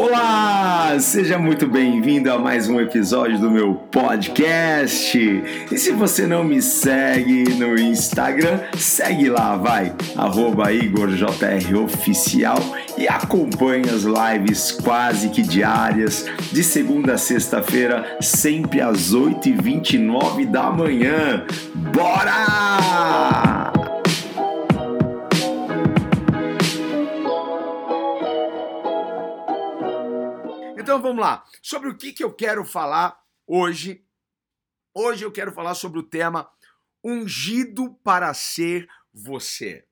Olá, seja muito bem-vindo a mais um episódio do meu podcast. E se você não me segue no Instagram, segue lá, vai, IgorJROficial e acompanhe as lives quase que diárias, de segunda a sexta-feira, sempre às 8h29 da manhã. Bora! Então vamos lá. Sobre o que, que eu quero falar hoje. Hoje eu quero falar sobre o tema ungido para ser você.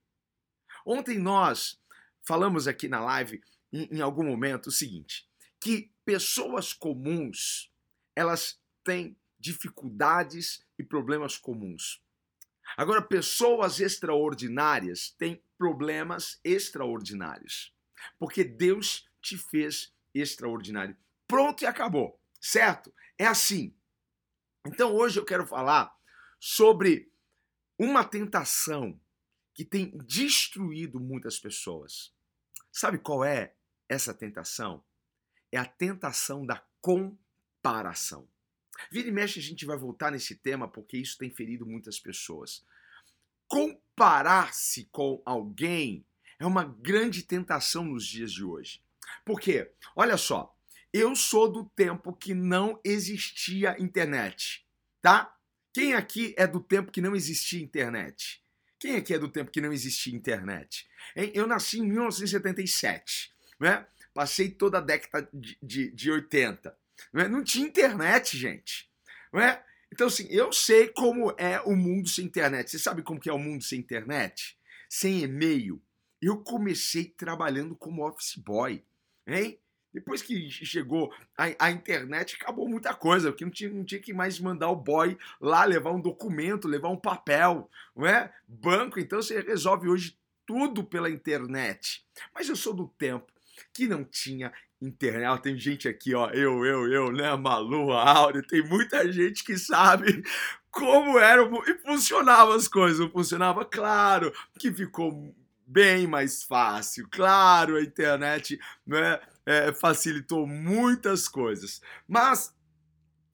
Ontem nós falamos aqui na live, em, em algum momento, o seguinte: que pessoas comuns elas têm dificuldades e problemas comuns. Agora, pessoas extraordinárias têm problemas extraordinários. Porque Deus te fez extraordinário. Pronto e acabou, certo? É assim. Então hoje eu quero falar sobre uma tentação que tem destruído muitas pessoas. Sabe qual é essa tentação? É a tentação da comparação. Vira e mexe, a gente vai voltar nesse tema porque isso tem ferido muitas pessoas. Comparar-se com alguém é uma grande tentação nos dias de hoje. Por quê? Olha só, eu sou do tempo que não existia internet, tá? Quem aqui é do tempo que não existia internet? Quem aqui é do tempo que não existia internet? Eu nasci em 1977, né? Passei toda a década de, de, de 80. Né? Não tinha internet, gente. Né? Então, assim, eu sei como é o mundo sem internet. Você sabe como que é o mundo sem internet? Sem e-mail. Eu comecei trabalhando como office boy hein? Depois que chegou a, a, internet, acabou muita coisa, porque não tinha, não tinha que mais mandar o boy lá levar um documento, levar um papel, não é? Banco, então você resolve hoje tudo pela internet. Mas eu sou do tempo que não tinha internet. Tem gente aqui, ó, eu, eu, eu, né? Malu, a Áurea, tem muita gente que sabe como eram e funcionavam as coisas. Não funcionava, claro, que ficou bem mais fácil. Claro, a internet né, é, facilitou muitas coisas. Mas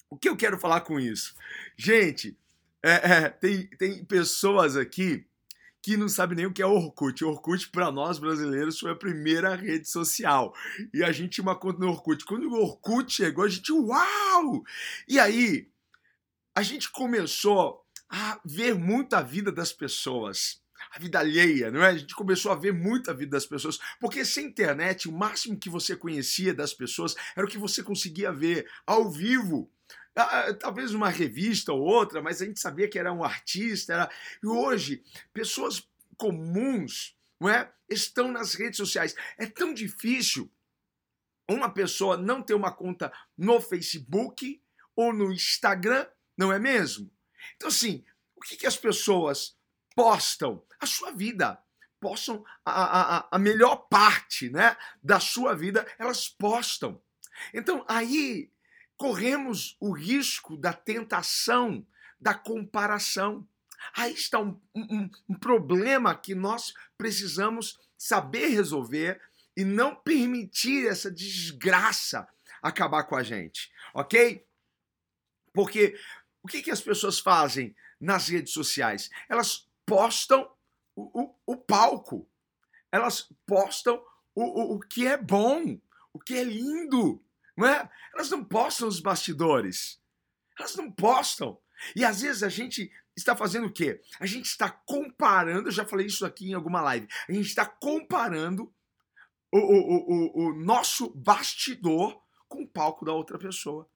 o que eu quero falar com isso? Gente, é, é, tem, tem pessoas aqui que não sabem nem o que é Orkut. Orkut, para nós brasileiros, foi a primeira rede social. E a gente tinha uma conta no Orkut. Quando o Orkut chegou, a gente, uau! E aí, a gente começou a ver muito a vida das pessoas a vida alheia, não é? A gente começou a ver muito a vida das pessoas, porque sem internet, o máximo que você conhecia das pessoas era o que você conseguia ver ao vivo. Ah, ah, talvez uma revista ou outra, mas a gente sabia que era um artista. Era... E hoje, pessoas comuns não é? estão nas redes sociais. É tão difícil uma pessoa não ter uma conta no Facebook ou no Instagram, não é mesmo? Então, assim, o que, que as pessoas postam a sua vida, postam a, a, a melhor parte né, da sua vida, elas postam. Então aí corremos o risco da tentação, da comparação. Aí está um, um, um problema que nós precisamos saber resolver e não permitir essa desgraça acabar com a gente, ok? Porque o que, que as pessoas fazem nas redes sociais? Elas postam o, o, o palco, elas postam o, o, o que é bom, o que é lindo, não é? Elas não postam os bastidores, elas não postam. E às vezes a gente está fazendo o quê? A gente está comparando, eu já falei isso aqui em alguma live, a gente está comparando o, o, o, o nosso bastidor com o palco da outra pessoa.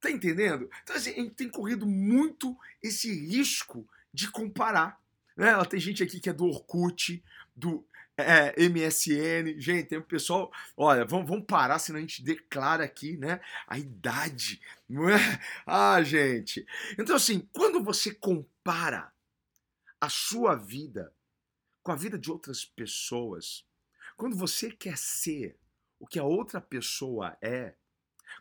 Tá entendendo? Então, assim, a gente tem corrido muito esse risco de comparar. Né? Ela tem gente aqui que é do Orkut, do é, MSN. Gente, tem um pessoal. Olha, vamos, vamos parar, senão a gente declara aqui, né? A idade. Não é? Ah, gente. Então, assim, quando você compara a sua vida com a vida de outras pessoas, quando você quer ser o que a outra pessoa é,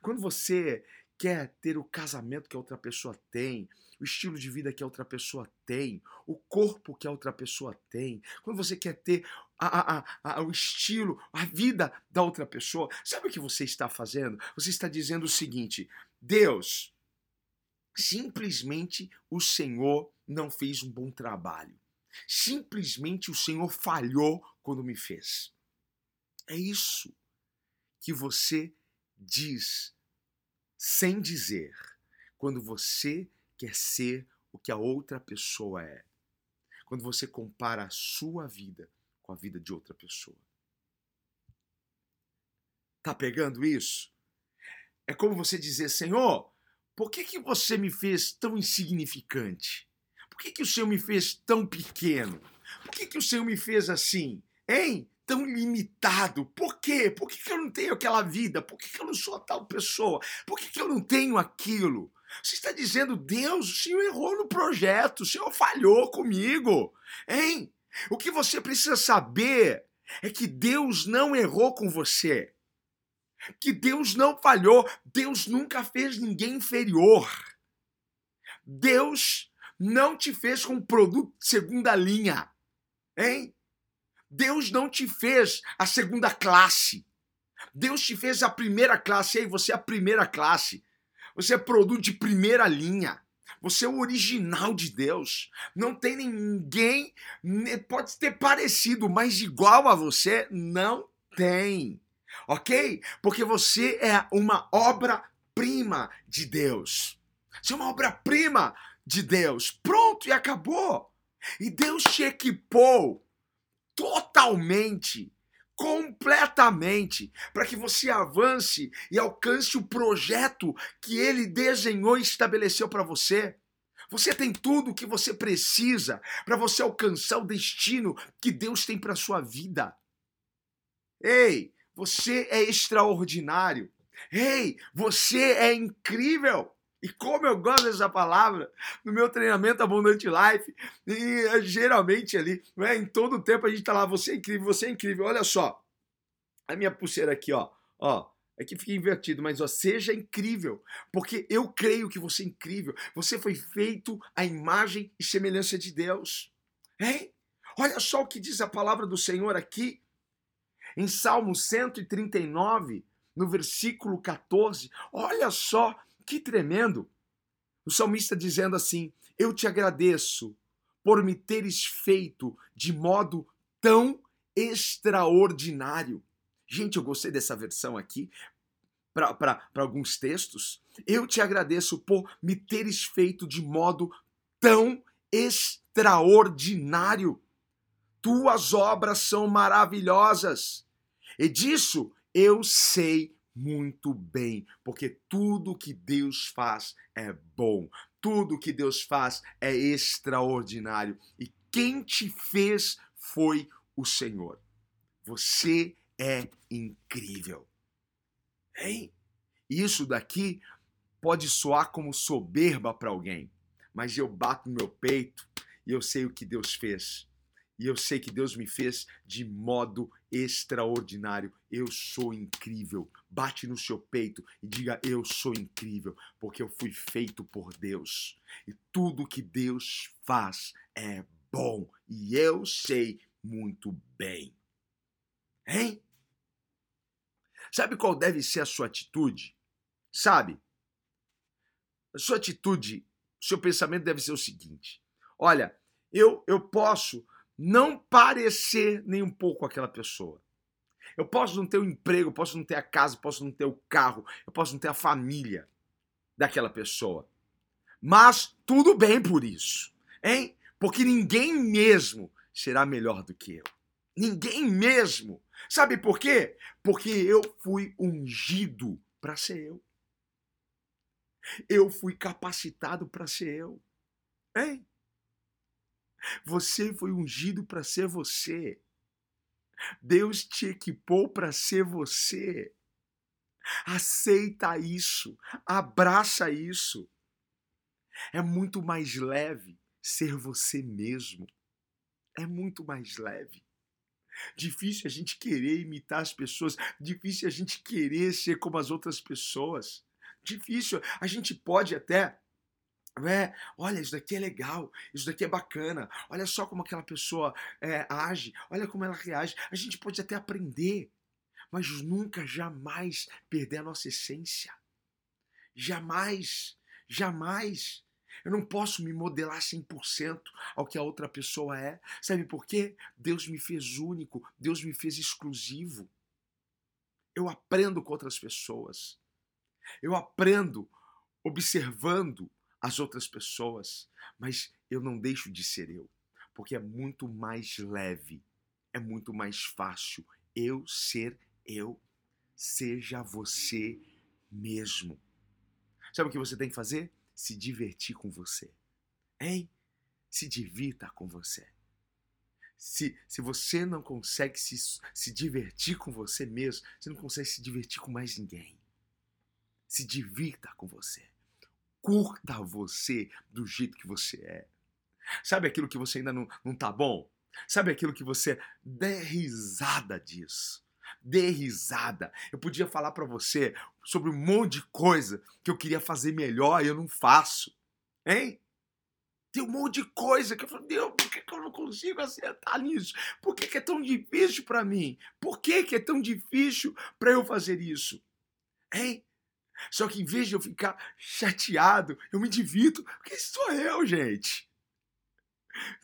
quando você quer ter o casamento que a outra pessoa tem, o estilo de vida que a outra pessoa tem, o corpo que a outra pessoa tem, quando você quer ter a, a, a, o estilo, a vida da outra pessoa, sabe o que você está fazendo? Você está dizendo o seguinte: Deus, simplesmente o Senhor não fez um bom trabalho. Simplesmente o Senhor falhou quando me fez. É isso que você diz sem dizer quando você quer ser o que a outra pessoa é. Quando você compara a sua vida com a vida de outra pessoa. Tá pegando isso? É como você dizer, Senhor, por que, que você me fez tão insignificante? Por que, que o Senhor me fez tão pequeno? Por que, que o Senhor me fez assim? Hein? Tão limitado? Por quê? Por que, que eu não tenho aquela vida? Por que, que eu não sou a tal pessoa? Por que, que eu não tenho aquilo? Você está dizendo, Deus, o Senhor errou no projeto, o Senhor falhou comigo. Hein? O que você precisa saber é que Deus não errou com você. Que Deus não falhou. Deus nunca fez ninguém inferior. Deus não te fez com produto de segunda linha. Hein? Deus não te fez a segunda classe. Deus te fez a primeira classe. Ei, você é a primeira classe. Você é produto de primeira linha. Você é o original de Deus. Não tem ninguém, pode ter parecido, mas igual a você, não tem. Ok? Porque você é uma obra-prima de Deus. Você é uma obra-prima de Deus. Pronto, e acabou. E Deus te equipou totalmente, completamente, para que você avance e alcance o projeto que ele desenhou e estabeleceu para você. Você tem tudo o que você precisa para você alcançar o destino que Deus tem para sua vida. Ei, você é extraordinário. Ei, você é incrível. E como eu gosto dessa palavra, no meu treinamento Abundante Life, e eh, geralmente ali, né, em todo o tempo a gente está lá, você é incrível, você é incrível. Olha só, a minha pulseira aqui, ó, ó, é que fica invertido, mas ó, seja incrível, porque eu creio que você é incrível. Você foi feito à imagem e semelhança de Deus. Hein? Olha só o que diz a palavra do Senhor aqui. Em Salmo 139, no versículo 14, olha só que tremendo! O salmista dizendo assim: Eu te agradeço por me teres feito de modo tão extraordinário. Gente, eu gostei dessa versão aqui para alguns textos. Eu te agradeço por me teres feito de modo tão extraordinário. Tuas obras são maravilhosas. E disso eu sei muito bem, porque tudo que Deus faz é bom, tudo que Deus faz é extraordinário e quem te fez foi o Senhor. Você é incrível. Hein? Isso daqui pode soar como soberba para alguém, mas eu bato no meu peito e eu sei o que Deus fez. E eu sei que Deus me fez de modo extraordinário. Eu sou incrível. Bate no seu peito e diga: Eu sou incrível, porque eu fui feito por Deus. E tudo que Deus faz é bom. E eu sei muito bem. Hein? Sabe qual deve ser a sua atitude? Sabe? A sua atitude, o seu pensamento deve ser o seguinte: olha, eu, eu posso não parecer nem um pouco aquela pessoa. Eu posso não ter o emprego, eu posso não ter a casa, eu posso não ter o carro, eu posso não ter a família daquela pessoa. Mas tudo bem por isso, hein? Porque ninguém mesmo será melhor do que eu. Ninguém mesmo. Sabe por quê? Porque eu fui ungido para ser eu. Eu fui capacitado para ser eu. Hein? Você foi ungido para ser você. Deus te equipou para ser você. Aceita isso, abraça isso. É muito mais leve ser você mesmo. É muito mais leve. Difícil a gente querer imitar as pessoas, difícil a gente querer ser como as outras pessoas. difícil. A gente pode até é, olha, isso daqui é legal, isso daqui é bacana, olha só como aquela pessoa é, age, olha como ela reage. A gente pode até aprender, mas nunca, jamais perder a nossa essência. Jamais, jamais. Eu não posso me modelar 100% ao que a outra pessoa é. Sabe por quê? Deus me fez único, Deus me fez exclusivo. Eu aprendo com outras pessoas. Eu aprendo observando as outras pessoas, mas eu não deixo de ser eu, porque é muito mais leve, é muito mais fácil eu ser eu. Seja você mesmo. Sabe o que você tem que fazer? Se divertir com você. Hein? Se divirta com você. Se, se você não consegue se, se divertir com você mesmo, você não consegue se divertir com mais ninguém. Se divirta com você. Curta você do jeito que você é. Sabe aquilo que você ainda não, não tá bom? Sabe aquilo que você dê risada disso? Dê risada. Eu podia falar para você sobre um monte de coisa que eu queria fazer melhor e eu não faço. Hein? Tem um monte de coisa que eu falo, Deus, por que, que eu não consigo acertar nisso? Por que, que é tão difícil para mim? Por que, que é tão difícil para eu fazer isso? Hein? Só que em vez de eu ficar chateado, eu me divirto, porque sou eu, gente.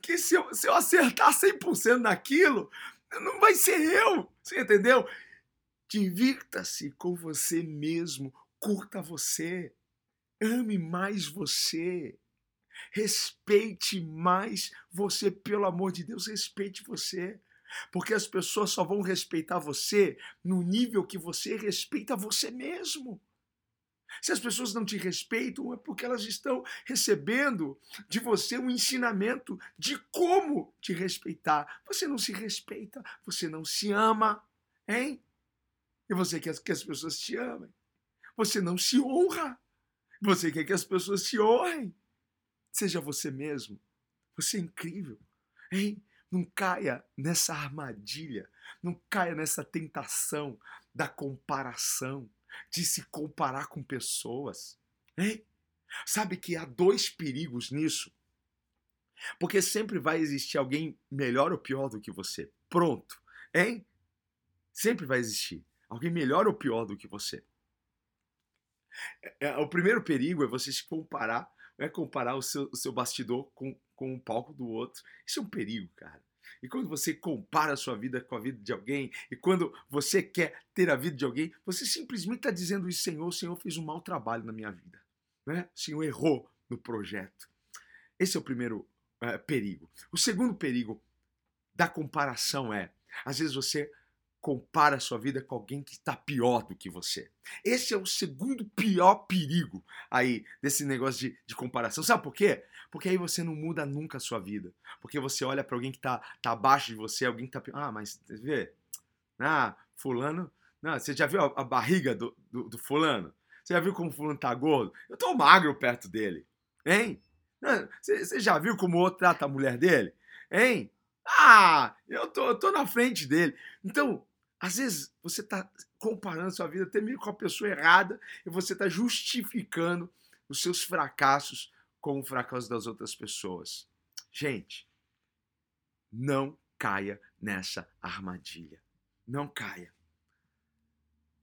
Que se eu, se eu acertar 100% naquilo, não vai ser eu. Você entendeu? Divirta-se com você mesmo, curta você, ame mais você, respeite mais você, pelo amor de Deus, respeite você. Porque as pessoas só vão respeitar você no nível que você respeita você mesmo. Se as pessoas não te respeitam, é porque elas estão recebendo de você um ensinamento de como te respeitar. Você não se respeita, você não se ama, hein? E você quer que as pessoas te amem. Você não se honra. Você quer que as pessoas te honrem. Seja você mesmo. Você é incrível, hein? Não caia nessa armadilha, não caia nessa tentação da comparação de se comparar com pessoas. Hein? Sabe que há dois perigos nisso. Porque sempre vai existir alguém melhor ou pior do que você. Pronto. Hein? Sempre vai existir alguém melhor ou pior do que você. É, é, o primeiro perigo é você se comparar, é comparar o seu, o seu bastidor com, com o palco do outro. Isso é um perigo, cara. E quando você compara a sua vida com a vida de alguém, e quando você quer ter a vida de alguém, você simplesmente está dizendo isso, Senhor, o Senhor fez um mau trabalho na minha vida. Né? O Senhor errou no projeto. Esse é o primeiro é, perigo. O segundo perigo da comparação é, às vezes você compara a sua vida com alguém que está pior do que você. Esse é o segundo pior perigo aí desse negócio de, de comparação. Sabe por quê? Porque aí você não muda nunca a sua vida. Porque você olha para alguém que está tá abaixo de você, alguém que está pior. Ah, mas vê, ah, fulano, não, você já viu a, a barriga do, do, do, fulano? Você já viu como o fulano tá gordo? Eu tô magro perto dele, hein? Você, você já viu como o outro trata a mulher dele? Hein? Ah, eu tô, eu tô na frente dele. Então, às vezes você está comparando sua vida até mesmo com a pessoa errada e você está justificando os seus fracassos com o fracasso das outras pessoas. Gente, não caia nessa armadilha. Não caia.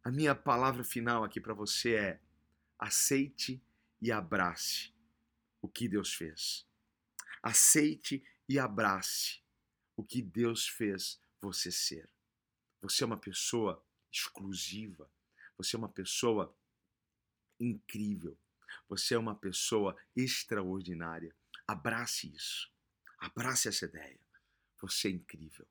A minha palavra final aqui para você é: aceite e abrace o que Deus fez. Aceite e abrace o que Deus fez você ser. Você é uma pessoa exclusiva. Você é uma pessoa incrível. Você é uma pessoa extraordinária. Abrace isso. Abrace essa ideia. Você é incrível.